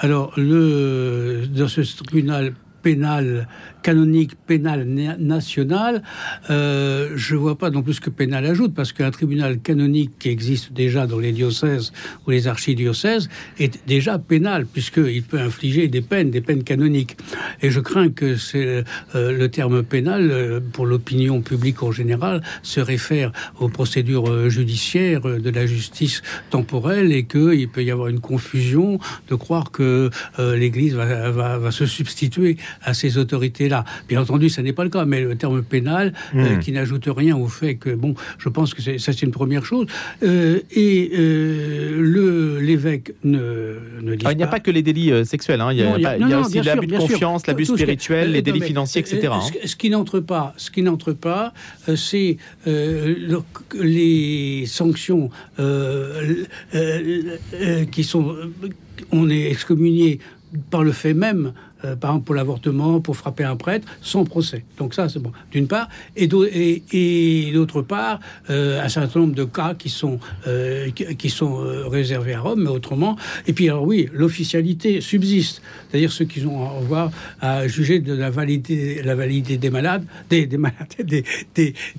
alors, le, dans ce tribunal pénal canonique pénal national, euh, je vois pas non plus que pénal ajoute, parce qu'un tribunal canonique qui existe déjà dans les diocèses ou les archidiocèses est déjà pénal, puisqu'il peut infliger des peines, des peines canoniques. Et je crains que euh, le terme pénal, euh, pour l'opinion publique en général, se réfère aux procédures euh, judiciaires de la justice temporelle et qu'il peut y avoir une confusion de croire que l'Église va se substituer à ces autorités-là. Bien entendu, ça n'est pas le cas, mais le terme pénal, euh, hmm. qui n'ajoute rien au fait que, bon, je pense que ça, c'est une première chose. Euh, et euh, le, l'évêque ne, ne dit ah, Il n'y a pas que les délits sexuels, hein. il, y a, aussi l'abus de confiance, l'abus spirituel, les délits financiers, etc. Hein. Ce, qui n'entre pas, ce qui n'entre pas, c'est les sanctions qui sont on est excommunié par le fait même euh, par exemple pour l'avortement, pour frapper un prêtre, sans procès. Donc ça, c'est bon, d'une part. Et d'autre part, euh, un certain nombre de cas qui sont, euh, qui, sont réservés à Rome, mais autrement. Et puis, alors oui, l'officialité subsiste. C'est-à-dire ceux qui ont à voir à juger de la validité, la validité des malades, des, des, malades, des,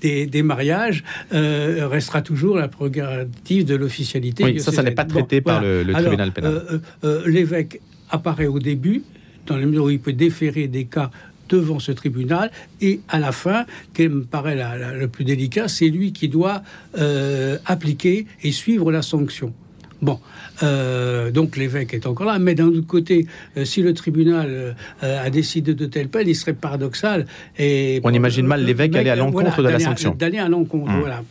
des, des, mariages, restera toujours la prérogative de l'officialité. Oui, ça, ça n'est pas traité par le, tribunal pénal. L'évêque apparaît au début, dans la mesure où il peut déférer des cas devant ce tribunal. Et à la fin, qui me paraît le plus délicat, c'est lui qui doit euh, appliquer et suivre la sanction. Bon, euh, donc l'évêque est encore là, mais d'un autre côté, euh, si le tribunal a décidé de telle peine, il serait paradoxal. Et on imagine mal l'évêque aller à l'encontre de la sanction. D'aller à l'encontre, hmm. voilà.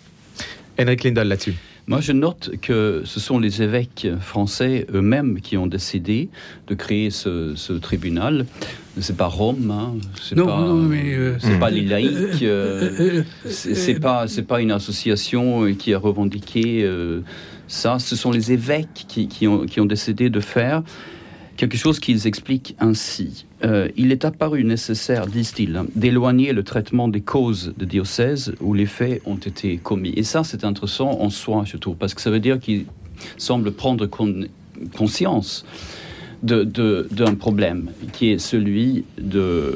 Henrik Lindahl là-dessus. Moi, je note que ce sont les évêques français eux-mêmes qui ont décidé de créer ce, tribunal. C'est pas Rome, hein. c'est pas, euh, c'est pas les laïcs, euh, c'est pas, c'est pas une association qui a revendiqué euh, ça. Ce sont les évêques qui, qui, ont, qui ont décidé de faire quelque chose qu'ils expliquent ainsi. Euh, il est apparu nécessaire, disent-ils, d'éloigner le traitement des causes de diocèse où les faits ont été commis. Et ça, c'est intéressant en soi, je trouve, parce que ça veut dire qu'ils semblent prendre conscience d'un problème qui est celui de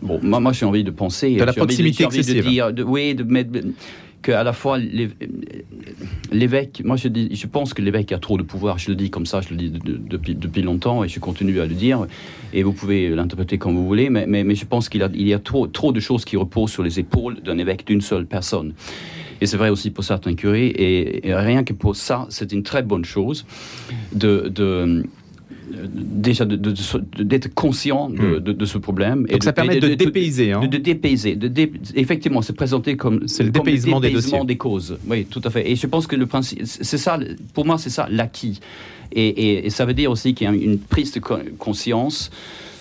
bon moi, moi j'ai envie de penser de la proximité excessive de dire oui de mettre qu'à la fois l'évêque, moi je, pense que l'évêque a trop de pouvoir, je le dis comme ça, je le dis depuis, depuis longtemps et je continue à le dire, et vous pouvez l'interpréter comme vous voulez, mais, mais, je pense qu'il il y a trop, trop de choses qui reposent sur les épaules d'un évêque d'une seule personne. Et c'est vrai aussi pour certains curés, et, rien que pour ça, c'est une très bonne chose de, de déjà d'être conscient hmm. de, ce problème. Donc et ça permet de, dépayser. Hein. De, dépayser. effectivement, c'est présenté comme, c'est le dépaysement, des, des, causes. Oui, tout à fait. Et je pense que le principe, c'est ça, pour moi, c'est ça l'acquis. Et, et, ça veut dire aussi qu'il y a une prise de conscience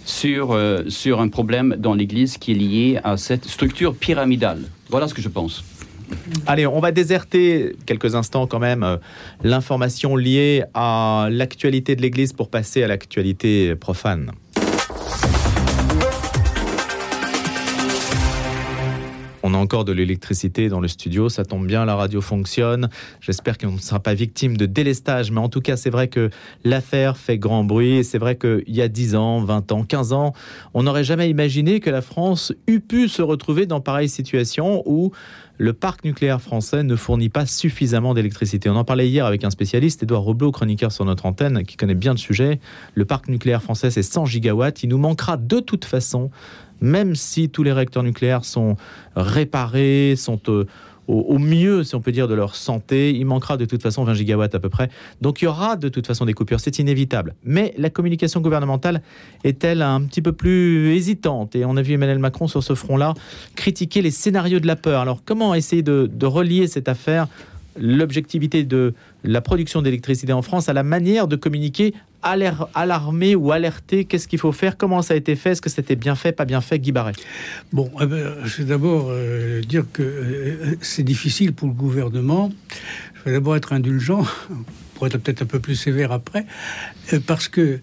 sur, euh, sur un problème dans l'Église qui est lié à cette structure pyramidale. Voilà ce que je pense. Allez, on va déserter quelques instants quand même euh, l'information liée à l'actualité de l'Église pour passer à l'actualité profane. On a encore de l'électricité dans le studio, ça tombe bien, la radio fonctionne. J'espère qu'on ne sera pas victime de délestage, mais en tout cas, c'est vrai que l'affaire fait grand bruit. c'est vrai qu'il y a 10 ans, 20 ans, 15 ans, on n'aurait jamais imaginé que la France eût pu se retrouver dans pareille situation où le parc nucléaire français ne fournit pas suffisamment d'électricité. On en parlait hier avec un spécialiste, Edouard Roblot, chroniqueur sur notre antenne, qui connaît bien le sujet. Le parc nucléaire français, c'est 100 gigawatts. Il nous manquera de toute façon, même si tous les réacteurs nucléaires sont réparés, sont... Euh, au, mieux, si on peut dire, de leur santé. Il manquera de toute façon 20 gigawatts à peu près. Donc il y aura de toute façon des coupures, c'est inévitable. Mais la communication gouvernementale est-elle un petit peu plus hésitante? Et on a vu Emmanuel Macron sur ce front-là critiquer les scénarios de la peur. Alors comment essayer de, de relier cette affaire l'objectivité de la production d'électricité en France à la manière de communiquer, alarmer ou alerter Qu'est-ce qu'il faut faire? Comment ça a été fait? Est-ce que c'était bien fait, pas bien fait Guy Barret Bon, eh ben, je vais d'abord euh, dire que euh, c'est difficile pour le gouvernement. Je vais d'abord être indulgent pour être peut-être un peu plus sévère après, euh, parce que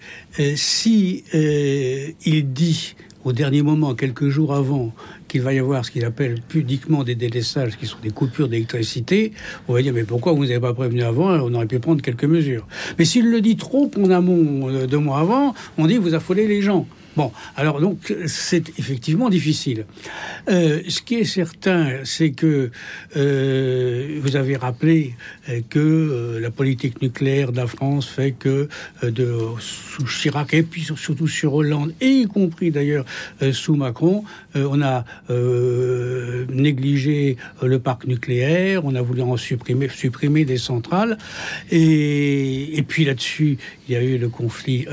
si il dit au dernier moment, quelques jours avant, qu'il va y avoir ce qu'il appelle pudiquement des délaissages, qui sont des coupures d'électricité, on va dire mais pourquoi vous n'avez pas prévenu avant On aurait pu prendre quelques mesures. Mais s'il le dit trop en amont, euh, deux mois avant, on dit vous affolez les gens. Bon, alors donc c'est effectivement difficile. Euh, ce qui est certain, c'est que euh, vous avez rappelé euh, que la politique nucléaire de la France fait que de sous Chirac et puis surtout sur Hollande et y compris d'ailleurs sous Macron, on a négligé le parc nucléaire, on a voulu en supprimer, des centrales et, et puis là-dessus il y a eu le conflit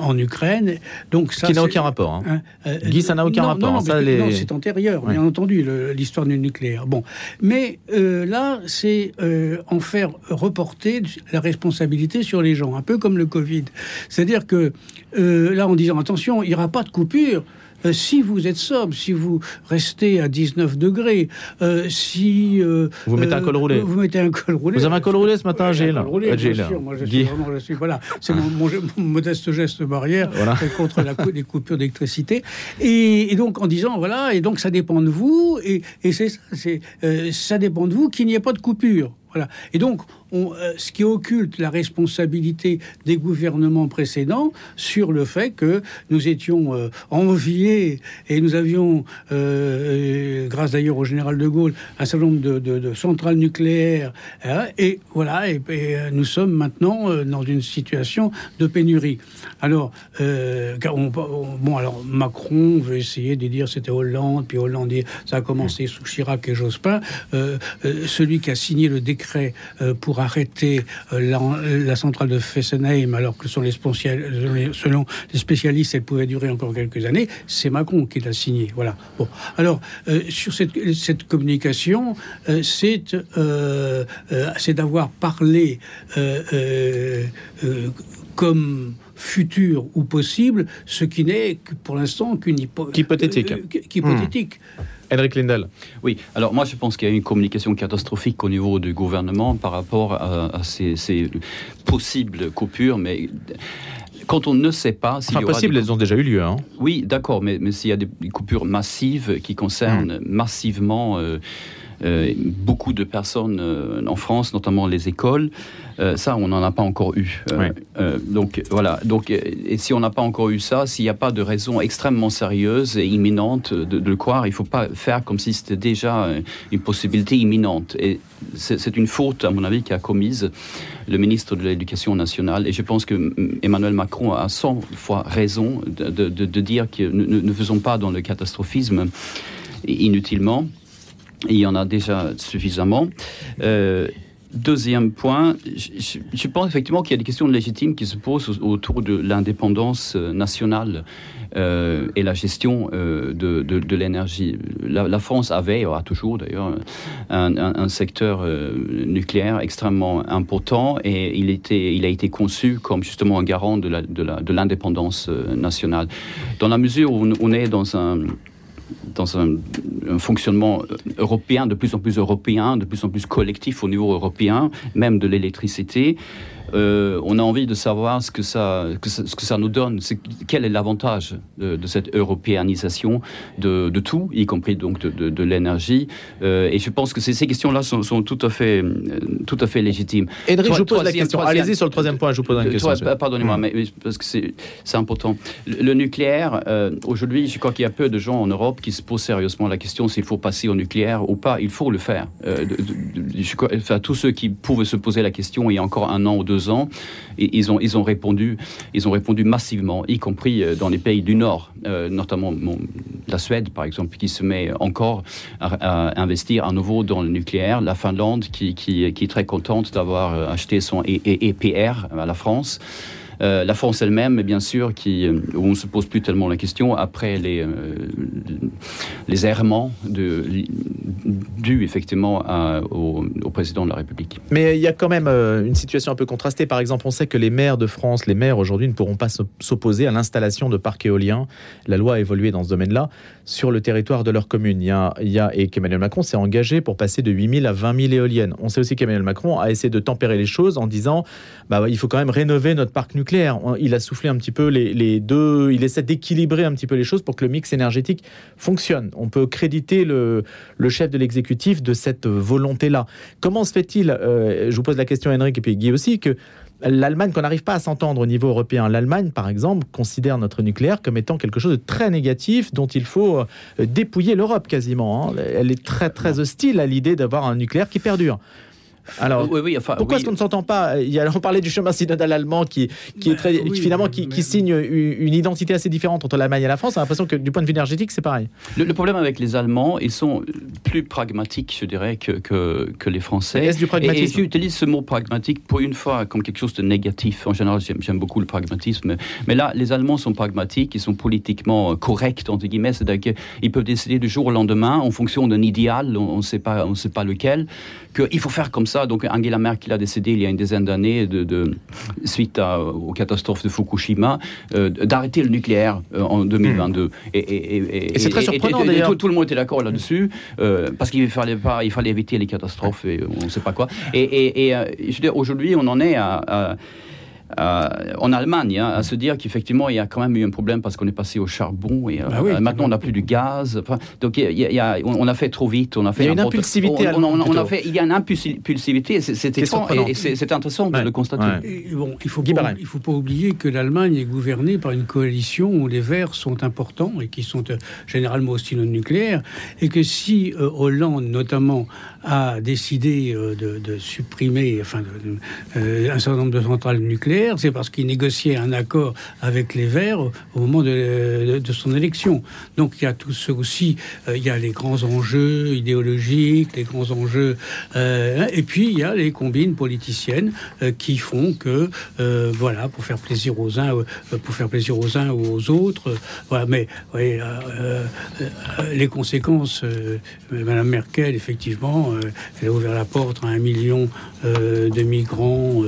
en Ukraine. Donc qui n'a aucun rapport. Hein. Hein, euh, Guy, ça n'a aucun rapport. Non, c'est antérieur, bien entendu, l'histoire du nucléaire. Bon, mais euh, là, c'est euh, en faire reporter la responsabilité sur les gens, un peu comme le Covid. C'est-à-dire que là, en disant attention, il n'y aura pas de coupure. Euh, si vous êtes sobre, si vous restez à 19 degrés, euh, si euh, vous mettez un col roulé, vous mettez un col roulé. Vous avez un col roulé ce matin, Gilles. Sûr, moi je suis vraiment, je suis, voilà, c'est mon, modeste geste barrière contre la, les coupures d'électricité. Et, donc en disant voilà, et donc ça dépend de vous, et, et c'est ça, ça dépend de vous qu'il n'y ait pas de coupure. Voilà. Et donc, euh, ce qui occulte la responsabilité des gouvernements précédents sur le fait que nous étions euh, enviés et nous avions, euh, grâce d'ailleurs au général de Gaulle, un certain nombre de, centrales nucléaires. Hein, et voilà, et, nous sommes maintenant dans une situation de pénurie. Alors, bon, alors Macron veut essayer de dire c'était Hollande, puis Hollande dit ça a commencé sous Chirac et Jospin. celui qui a signé le décret pour arrêter euh, la, centrale de Fessenheim, alors que selon les, spécialistes, elle pouvait durer encore quelques années, c'est Macron qui l'a signé. Voilà. Bon. Alors, euh, sur cette, cette communication, euh, c'est d'avoir parlé comme futur ou possible, ce qui n'est pour l'instant qu'une hypothétique. hypothétique. Henrik Lindel. Oui, alors moi je pense qu'il y a une communication catastrophique au niveau du gouvernement par rapport à, ces, possibles coupures, mais quand on ne sait pas si enfin, possible, elles ont déjà eu lieu. Hein. Oui, d'accord, mais, mais s'il y a des coupures massives qui concernent hmm. massivement euh, euh, beaucoup de personnes euh, en France, notamment les écoles. Euh, ça, on n'en a pas encore eu. donc voilà. Donc, et si on n'a pas encore eu ça, s'il n'y a pas de raison extrêmement sérieuse et imminente de, le croire, il ne faut pas faire comme si c'était déjà une possibilité imminente. Et c'est une faute, à mon avis, qu'a commise le ministre de l'Éducation nationale. Et je pense que Emmanuel Macron a 100 fois raison de, de dire que nous ne faisons pas dans le catastrophisme inutilement. Il y en a déjà suffisamment. Euh, deuxième point, je, pense effectivement qu'il y a des questions légitimes qui se posent autour de l'indépendance euh, nationale euh, et la gestion de, l'énergie. La, France avait, a toujours d'ailleurs, un, secteur nucléaire extrêmement important et il, était, il a été conçu comme justement un garant de l'indépendance nationale. Dans la mesure où on est dans un dans un, fonctionnement européen, de plus en plus européen, de plus en plus collectif au niveau européen, même de l'électricité. Euh, on a envie de savoir ce que ça, ce que ça nous donne, quel est l'avantage de, cette européanisation de, tout, y compris donc de, l'énergie? Euh, et je pense que ces, questions-là sont, tout à fait, euh, tout à fait légitimes. Edric, je vous pose la question. Allez-y sur le troisième point. Je vous pose une question. Pardonnez-moi, hmm. mais parce que c'est important. Le, nucléaire, aujourd'hui, je crois qu'il y a peu de gens en Europe qui, se pose sérieusement la question s'il faut passer au nucléaire ou pas. Il faut le faire. Enfin, tous ceux qui pouvaient se poser la question il y a encore un an ou deux ils ont, répondu, massivement, y compris dans les pays du Nord, notamment la Suède, par exemple, qui se met encore à, investir à nouveau dans le nucléaire. La Finlande, qui, est très contente d'avoir acheté son EPR à la France. Euh, la France elle-même, bien sûr, euh, où on ne se pose plus tellement la question après les, euh, les errements dus effectivement au, président de la République. Mais il y a quand même une situation un peu contrastée. Par exemple, on sait que les maires de France, les maires aujourd'hui ne pourront pas s'opposer à l'installation de parcs éoliens. La loi a évolué dans ce domaine-là sur le territoire de leur commune. Il y a, et qu'Emmanuel Macron s'est engagé pour passer de 8 000 à 20 000 éoliennes. On sait aussi qu'Emmanuel Macron a essayé de tempérer les choses en disant bah, il faut quand même rénover notre parc nucléaire il a soufflé un petit peu les, deux, il essaie d'équilibrer un petit peu les choses pour que le mix énergétique fonctionne. On peut créditer le, chef de l'exécutif de cette volonté-là. Comment se fait-il, euh, je vous pose la question Henrik et puis Guy aussi, que l'Allemagne, qu'on n'arrive pas à s'entendre au niveau européen, l'Allemagne, par exemple, considère notre nucléaire comme étant quelque chose de très négatif dont il faut euh, dépouiller l'Europe quasiment. Hein. Elle est très très hostile à l'idée d'avoir un nucléaire qui perdure. Alors, pourquoi est-ce qu'on ne s'entend pas? Il y a, On parlait du chemin synodal allemand qui, qui est très, finalement qui, signe une, identité assez différente entre l'Allemagne et la France. On a l'impression que du point de vue énergétique, c'est pareil. Le, problème avec les Allemands, ils sont plus pragmatiques, je dirais, que, que, les Français. Est-ce du pragmatisme Et, tu utilises ce mot pragmatique pour une fois comme quelque chose de négatif. En général, j'aime beaucoup le pragmatisme. Mais là, les Allemands sont pragmatiques, ils sont politiquement corrects, entre guillemets. C'est-à-dire qu'ils peuvent décider du jour au lendemain, en fonction d'un idéal, on ne sait pas, on sait pas lequel, qu'il faut faire comme ça. Donc Angela Merkel a décidé il y a une dizaine d'années, de, suite aux catastrophes de Fukushima, euh, d'arrêter le nucléaire euh, en 2022. Hmm. Et, c'est très surprenant d'ailleurs. Tout, le monde était d'accord là-dessus, euh, parce qu'il fallait, pas, il fallait éviter les catastrophes et on ne sait pas quoi. Et, je veux dire, aujourd'hui, on en est à en Allemagne, hein, à se dire qu'effectivement, il y a quand même eu un problème parce qu'on est passé au charbon et euh, bah maintenant on n'a plus du gaz. donc il y a, on a fait trop vite. On a fait il y a une impulsivité. On, a fait, il y a une impulsivité. C'est intéressant de le constater. bon, il faut pas, il faut pas oublier que l'Allemagne est gouvernée par une coalition où les Verts sont importants et qui sont euh, généralement hostiles au nucléaire, et que si Hollande notamment a décidé de, supprimer, enfin, un certain nombre de centrales nucléaires c'est parce qu'il négociait un accord avec les Verts au moment de, son élection. Donc il y a tout ce aussi, euh, il y a les grands enjeux idéologiques, les grands enjeux, euh, et puis il y a les combines politiciennes euh, qui font que, voilà, pour faire plaisir aux uns, pour faire plaisir aux uns ou aux autres, voilà. Mais les conséquences, Madame Merkel, effectivement, elle a ouvert la porte à un million de migrants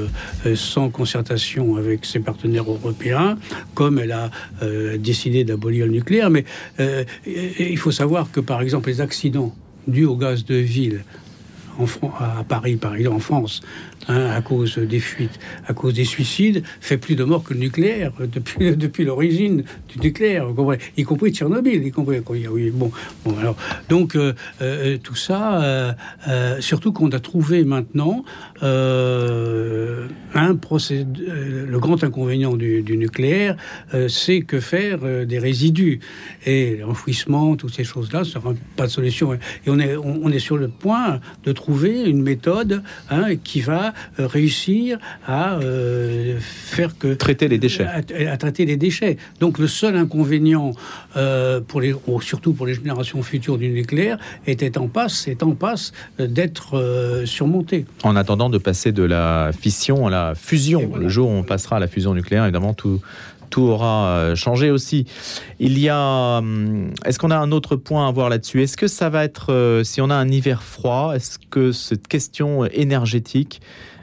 sans concertation avec ses partenaires européens, comme elle a euh, décidé d'abolir le nucléaire. Mais euh, il faut savoir que, par exemple, les accidents dus au gaz de ville en, à Paris, par exemple, en France, Hein, à cause des fuites, à cause des suicides, fait plus de morts que le nucléaire depuis, depuis l'origine du nucléaire, y compris Tchernobyl, y compris oui, bon, donc euh, euh, tout ça, euh, surtout qu'on a trouvé maintenant un procès, le grand inconvénient du, nucléaire, c'est que faire des résidus. Et l'enfouissement, toutes ces choses-là, ça sera pas de solution. Et on est on, est sur le point de trouver une méthode hein, qui va euh, réussir à euh, faire que traiter les déchets, à, traiter les déchets. Donc le seul inconvénient euh, pour les, surtout pour les générations futures du nucléaire, était en passe, est en passe d'être surmonté. En attendant de passer de la fission à la fusion, le jour où on passera à la fusion nucléaire, évidemment tout tout aura changé aussi. Il y a, hum, est-ce qu'on a un autre point à voir là-dessus? Est-ce que ça va être, si on a un hiver froid, est-ce que cette question énergétique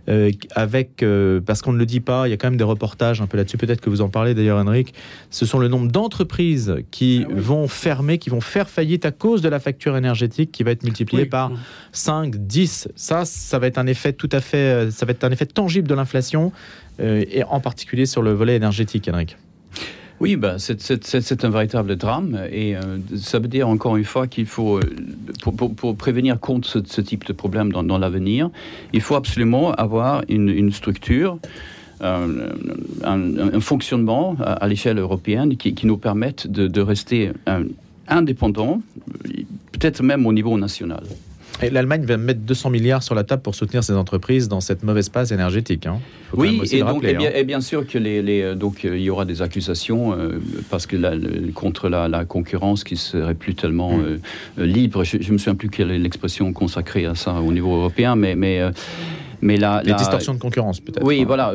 euh, avec, euh, parce qu'on ne le dit pas, il y a quand même des reportages un peu là-dessus, peut-être que vous en parlez d'ailleurs Henrik, ce sont le nombre d'entreprises qui ah vont fermer, qui vont faire faillite à cause de la facture énergétique qui va être multipliée par 5, 10. Ça, ça va être un effet tout à fait, euh, ça va être un effet tangible de l'inflation, et en particulier sur le volet énergétique, Henrik. Oui, bah, c'est un véritable drame et euh, ça veut dire encore une fois qu'il faut, euh, pour, prévenir contre ce, type de problème dans, l'avenir, il faut absolument avoir une, structure. Euh, un, fonctionnement à, l'échelle européenne qui, nous permette de, rester indépendant, peut-être même au niveau national. Et l'Allemagne va mettre 200 milliards sur la table pour soutenir ces entreprises dans cette mauvaise passe énergétique. Hein. oui, et, donc, et, bien, hein. et, bien, sûr que les, les donc il y aura des accusations euh, parce que la, contre la, la, concurrence qui serait plus tellement mm. euh, libre. Je, je me souviens plus quelle est l'expression consacrée à ça au niveau européen, mais mais euh, mais la, les distorsions de concurrence, peut-être. Oui, voilà.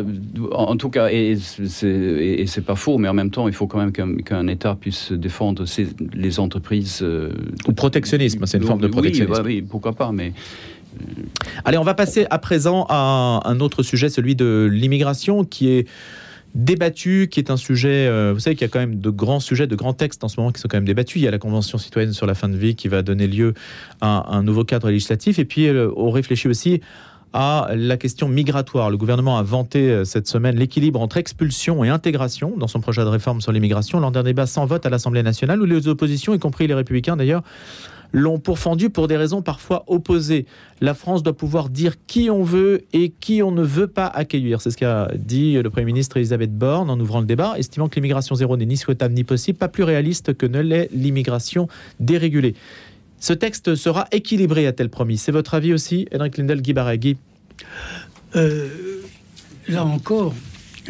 En tout cas, et c'est pas faux, mais en même temps, il faut quand même qu'un État puisse défendre les entreprises. Euh, Ou protectionnisme, c'est une forme de protectionnisme. Oui, oui, pourquoi pas, mais. Euh, Allez, on va passer à présent à un autre sujet, celui de l'immigration, qui est débattu, qui est un sujet, euh, vous savez qu'il y a quand même de grands sujets, de grands textes en ce moment qui sont quand même débattus. Il y a la Convention citoyenne sur la fin de vie qui va donner lieu à un nouveau cadre législatif. Et puis, on réfléchit aussi à la question migratoire. Le gouvernement a vanté euh, cette semaine l'équilibre entre expulsion et intégration dans son projet de réforme sur l'immigration lors d'un débat sans vote à l'Assemblée nationale où les oppositions, y compris les républicains d'ailleurs, l'ont pourfendu pour des raisons parfois opposées. La France doit pouvoir dire qui on veut et qui on ne veut pas accueillir. C'est ce qu'a dit le Premier ministre Elisabeth Borne en ouvrant le débat, estimant que l'immigration zéro n'est ni souhaitable ni possible, pas plus réaliste que ne l'est l'immigration dérégulée. Ce texte sera équilibré, a-t-elle promis C'est votre avis aussi, Henrik Lindel, Guy Baragui euh, Là encore,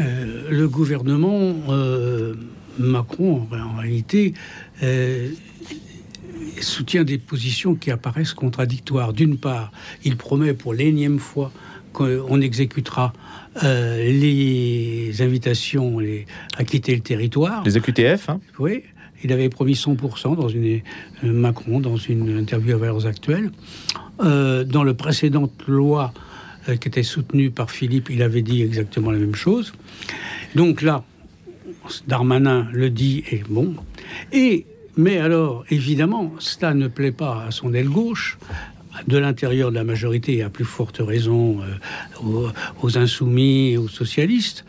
euh, le gouvernement euh, Macron, en réalité, soutient des positions qui apparaissent contradictoires. D'une part, il promet pour l'énième fois qu'on exécutera les invitations à quitter le territoire. Les EQTF hein Oui. Il avait promis 100% dans une euh, Macron dans une interview à Valeurs Actuelles. Euh, dans le précédente loi euh, qui était soutenue par Philippe, il avait dit exactement la même chose. Donc là, Darmanin le dit et bon. Et mais alors, évidemment, cela ne plaît pas à son aile gauche, de l'intérieur de la majorité, et à plus forte raison aux, insoumis aux socialistes.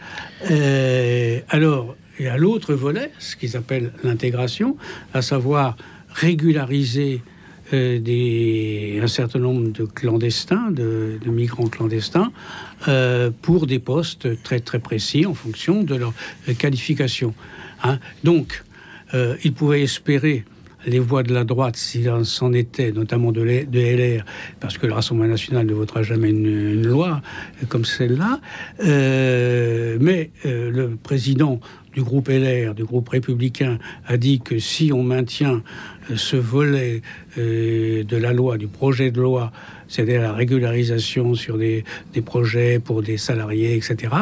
alors, et à l'autre volet, ce qu'ils appellent l'intégration, à savoir régulariser euh, un certain nombre de clandestins, de, migrants clandestins, euh, pour des postes très très précis en fonction de leur qualification. Hein. Donc, euh, ils pouvaient espérer les voix de la droite, s'il s'en était, notamment de, LR, parce que le Rassemblement national ne votera jamais une, loi comme celle-là. mais le président du groupe LR, du groupe républicain, a dit que si on maintient euh, ce volet euh, de la loi, du projet de loi, c'est-à-dire la régularisation sur des, projets pour des salariés, etc.,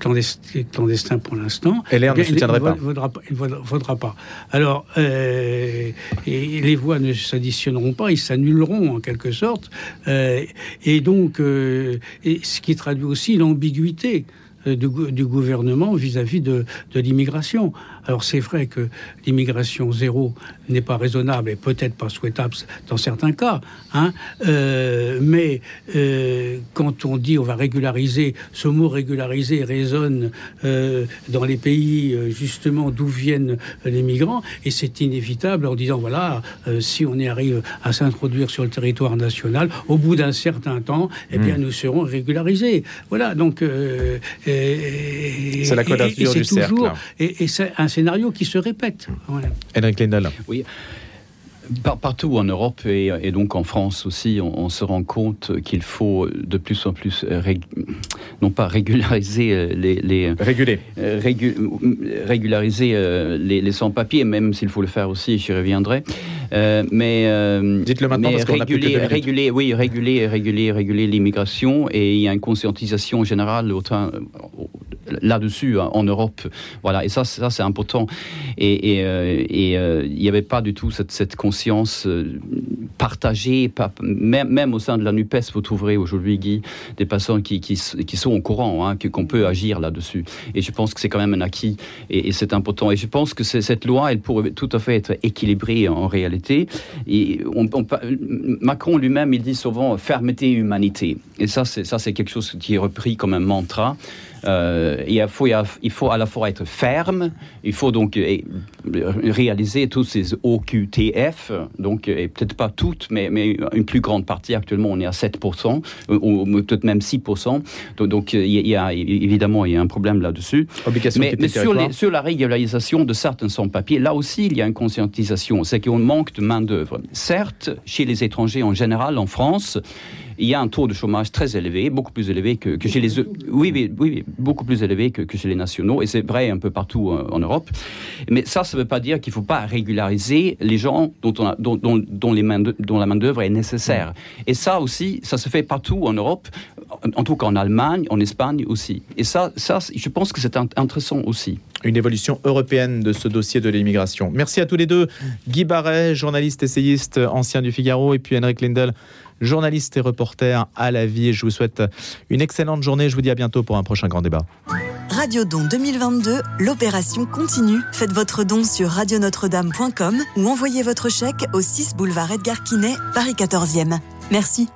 clandestin, pour l'instant, LR ne soutiendrait pas. Il ne vaudra, pas. Alors, euh, et les voix ne s'additionneront pas, ils s'annuleront en quelque sorte. et donc, et ce qui traduit aussi l'ambiguïté du, du, gouvernement vis-à-vis de l'immigration. Alors c'est vrai que l'immigration zéro n'est pas raisonnable et peut-être pas souhaitable dans certains cas, hein, euh, mais euh, quand on dit on va régulariser, ce mot régulariser résonne euh, dans les pays justement d'où viennent les migrants et c'est inévitable en disant voilà si on y arrive à s'introduire sur le territoire national, au bout d'un certain temps, eh bien hmm. nous serons régularisés. Voilà donc c'est la quadrature du cercle. Et, c'est un scénario qui se répète. Voilà. Henrik Lindell. Oui partout en Europe et, donc en France aussi, on, se rend compte qu'il faut de plus en plus, non pas régulariser euh, les... Réguler. Euh, régulariser euh, les, sans-papiers, même s'il faut le faire aussi, j'y reviendrai. mais dites-le maintenant parce qu'on réguler, réguler, oui, réguler, réguler, réguler l'immigration et il y a une conscientisation générale là-dessus hein, en Europe. Voilà, et ça, ça c'est important. Et il n'y avait pas du tout cette, cette conscience conscience euh, partagée, même, au sein de la NUPES, vous trouverez aujourd'hui, Guy, des personnes qui, sont au courant, hein, qu'on peut agir là-dessus. Et je pense que c'est quand même un acquis et, c'est important. Et je pense que cette loi, elle pourrait tout à fait être équilibrée en réalité. Et on, Macron lui-même, il dit souvent fermeté humanité. Et ça, c'est quelque chose qui est repris comme un mantra. Euh, il, faut, il faut à la fois être ferme, il faut donc réaliser tous ces OQTF, donc et peut-être pas doute, mais, mais une plus grande partie, actuellement, on est à 7%, ou, peut-être même 6%. Donc, donc il y a, évidemment, il y a un problème là-dessus. Mais, mais sur, les, sur, la régularisation de certains sans-papiers, là aussi, il y a une conscientisation. C'est qu'on manque de main-d'œuvre. Certes, chez les étrangers en général, en France, il y a un taux de chômage très élevé, beaucoup plus élevé que, chez les oui, oui, beaucoup plus élevé que, chez les nationaux, et c'est vrai un peu partout euh, en, Europe. Mais ça, ça ne veut pas dire qu'il ne faut pas régulariser les gens dont, la main d'œuvre est nécessaire. Et ça aussi, ça se fait partout en Europe, en, tout cas en Allemagne, en Espagne aussi. Et ça, ça je pense que c'est intéressant aussi une évolution européenne de ce dossier de l'immigration. Merci à tous les deux. Guy Barret, journaliste essayiste ancien du Figaro, et puis Henrik Lindel, journaliste et reporter à la vie. Je vous souhaite une excellente journée. Je vous dis à bientôt pour un prochain grand débat. Radio Don 2022, l'opération continue. Faites votre don sur radionotre-dame.com ou envoyez votre chèque au 6 boulevard Edgar Quinet, Paris 14e. Merci.